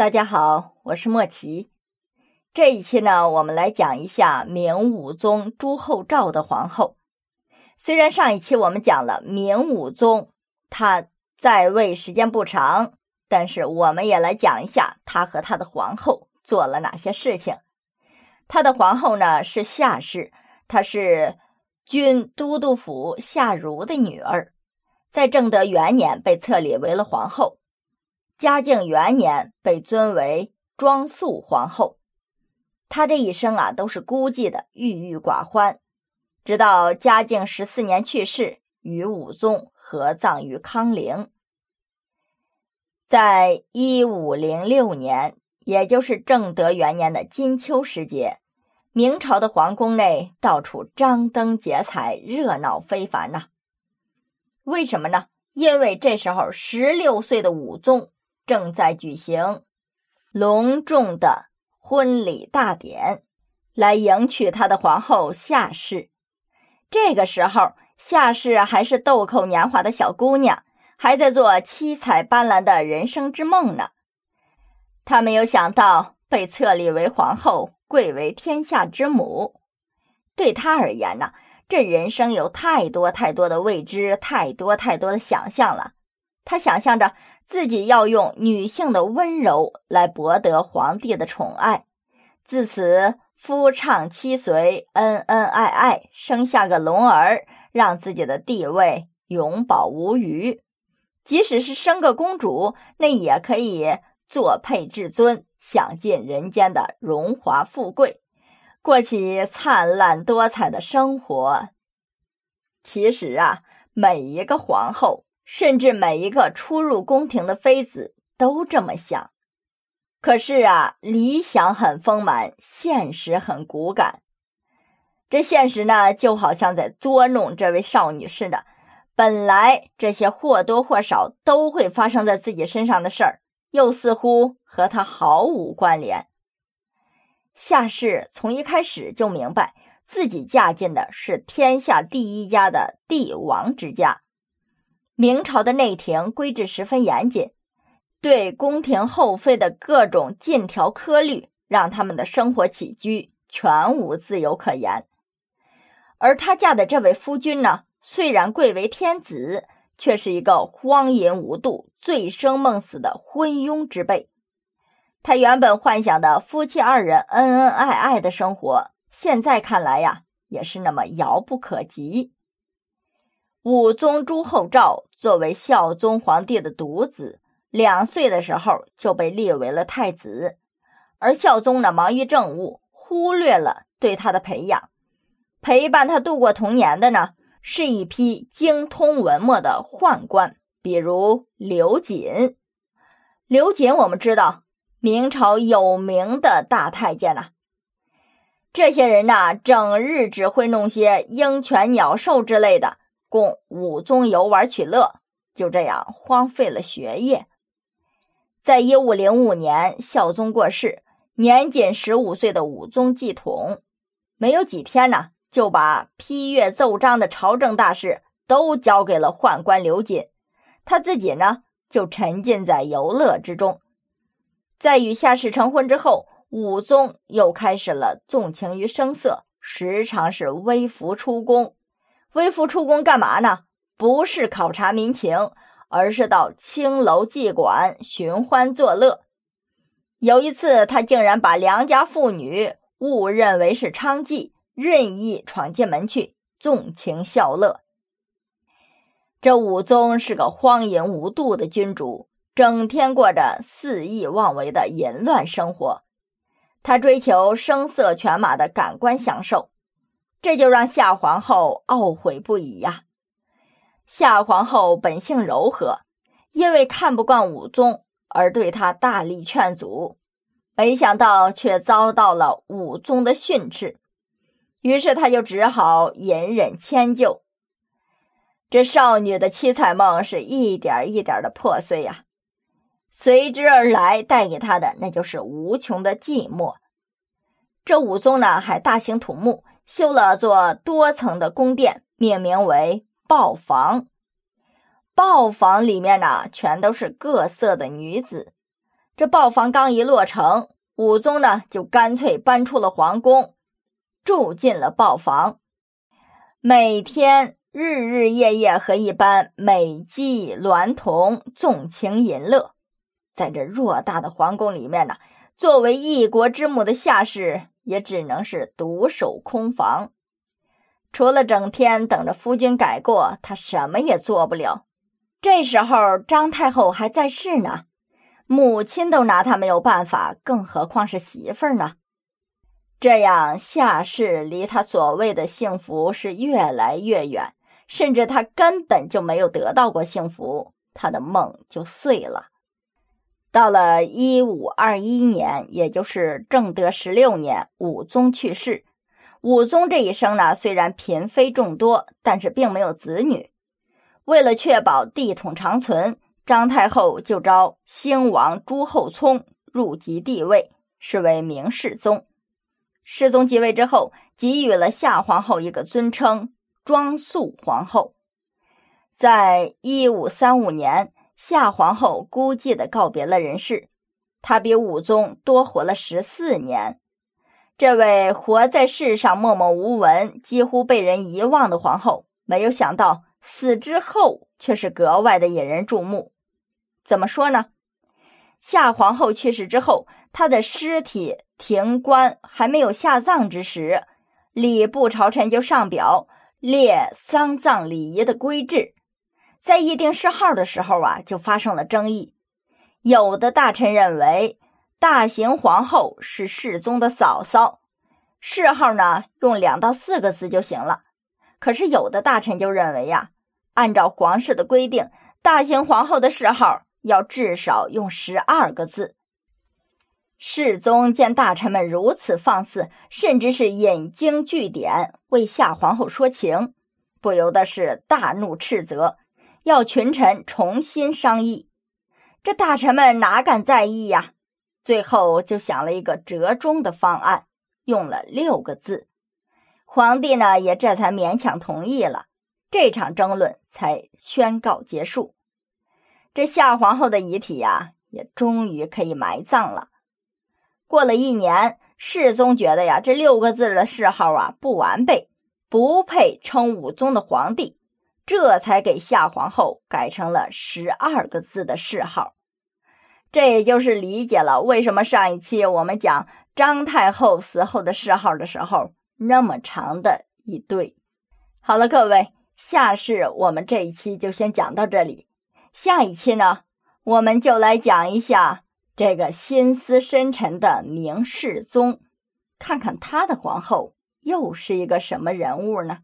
大家好，我是莫奇。这一期呢，我们来讲一下明武宗朱厚照的皇后。虽然上一期我们讲了明武宗他在位时间不长，但是我们也来讲一下他和他的皇后做了哪些事情。他的皇后呢是夏氏，她是军都督府夏如的女儿，在正德元年被册立为了皇后。嘉靖元年被尊为庄肃皇后，她这一生啊都是孤寂的，郁郁寡欢。直到嘉靖十四年去世，与武宗合葬于康陵。在一五零六年，也就是正德元年的金秋时节，明朝的皇宫内到处张灯结彩，热闹非凡呐。为什么呢？因为这时候十六岁的武宗。正在举行隆重的婚礼大典，来迎娶他的皇后夏氏。这个时候，夏氏还是豆蔻年华的小姑娘，还在做七彩斑斓的人生之梦呢。她没有想到被册立为皇后，贵为天下之母。对她而言呢，这人生有太多太多的未知，太多太多的想象了。她想象着。自己要用女性的温柔来博得皇帝的宠爱，自此夫唱妻随，恩恩爱爱，生下个龙儿，让自己的地位永保无虞。即使是生个公主，那也可以做配至尊，享尽人间的荣华富贵，过起灿烂多彩的生活。其实啊，每一个皇后。甚至每一个初入宫廷的妃子都这么想，可是啊，理想很丰满，现实很骨感。这现实呢，就好像在捉弄这位少女似的。本来这些或多或少都会发生在自己身上的事儿，又似乎和她毫无关联。夏氏从一开始就明白，自己嫁进的是天下第一家的帝王之家。明朝的内廷规制十分严谨，对宫廷后妃的各种禁条苛律，让他们的生活起居全无自由可言。而她嫁的这位夫君呢，虽然贵为天子，却是一个荒淫无度、醉生梦死的昏庸之辈。他原本幻想的夫妻二人恩恩爱爱的生活，现在看来呀，也是那么遥不可及。武宗朱厚照作为孝宗皇帝的独子，两岁的时候就被立为了太子，而孝宗呢忙于政务，忽略了对他的培养。陪伴他度过童年的呢，是一批精通文墨的宦官，比如刘瑾。刘瑾，我们知道明朝有名的大太监呐。这些人呐，整日只会弄些鹰犬鸟兽之类的。供武宗游玩取乐，就这样荒废了学业。在一五零五年，孝宗过世，年仅十五岁的武宗继统，没有几天呢，就把批阅奏章的朝政大事都交给了宦官刘瑾，他自己呢，就沉浸在游乐之中。在与夏氏成婚之后，武宗又开始了纵情于声色，时常是微服出宫。微服出宫干嘛呢？不是考察民情，而是到青楼妓馆寻欢作乐。有一次，他竟然把良家妇女误认为是娼妓，任意闯进门去纵情笑乐。这武宗是个荒淫无度的君主，整天过着肆意妄为的淫乱生活。他追求声色犬马的感官享受。这就让夏皇后懊悔不已呀。夏皇后本性柔和，因为看不惯武宗而对他大力劝阻，没想到却遭到了武宗的训斥，于是他就只好隐忍迁就。这少女的七彩梦是一点一点的破碎呀，随之而来带给她的那就是无穷的寂寞。这武宗呢，还大兴土木。修了座多层的宫殿，命名为豹房。豹房里面呢，全都是各色的女子。这豹房刚一落成，武宗呢就干脆搬出了皇宫，住进了豹房，每天日日夜夜和一般美妓娈童纵情淫乐。在这偌大的皇宫里面呢，作为一国之母的夏氏也只能是独守空房，除了整天等着夫君改过，他什么也做不了。这时候张太后还在世呢。母亲都拿他没有办法，更何况是媳妇儿呢？这样夏氏离他所谓的幸福是越来越远，甚至他根本就没有得到过幸福，他的梦就碎了。到了一五二一年，也就是正德十六年，武宗去世。武宗这一生呢，虽然嫔妃众多，但是并没有子女。为了确保帝统长存。张太后就招兴王朱厚熜入即帝位，是为明世宗。世宗即位之后，给予了夏皇后一个尊称——庄肃皇后。在一五三五年，夏皇后孤寂的告别了人世。她比武宗多活了十四年。这位活在世上默默无闻、几乎被人遗忘的皇后，没有想到死之后却是格外的引人注目。怎么说呢？夏皇后去世之后，她的尸体停棺还没有下葬之时，礼部朝臣就上表列丧葬礼仪的规制。在议定谥号的时候啊，就发生了争议。有的大臣认为，大行皇后是世宗的嫂嫂，谥号呢用两到四个字就行了。可是有的大臣就认为呀，按照皇室的规定，大行皇后的谥号。要至少用十二个字。世宗见大臣们如此放肆，甚至是引经据典为夏皇后说情，不由得是大怒斥责，要群臣重新商议。这大臣们哪敢在意呀？最后就想了一个折中的方案，用了六个字。皇帝呢也这才勉强同意了，这场争论才宣告结束。这夏皇后的遗体呀，也终于可以埋葬了。过了一年，世宗觉得呀，这六个字的谥号啊不完备，不配称武宗的皇帝，这才给夏皇后改成了十二个字的谥号。这也就是理解了为什么上一期我们讲张太后死后的谥号的时候那么长的一对。好了，各位，夏氏我们这一期就先讲到这里。下一期呢，我们就来讲一下这个心思深沉的明世宗，看看他的皇后又是一个什么人物呢？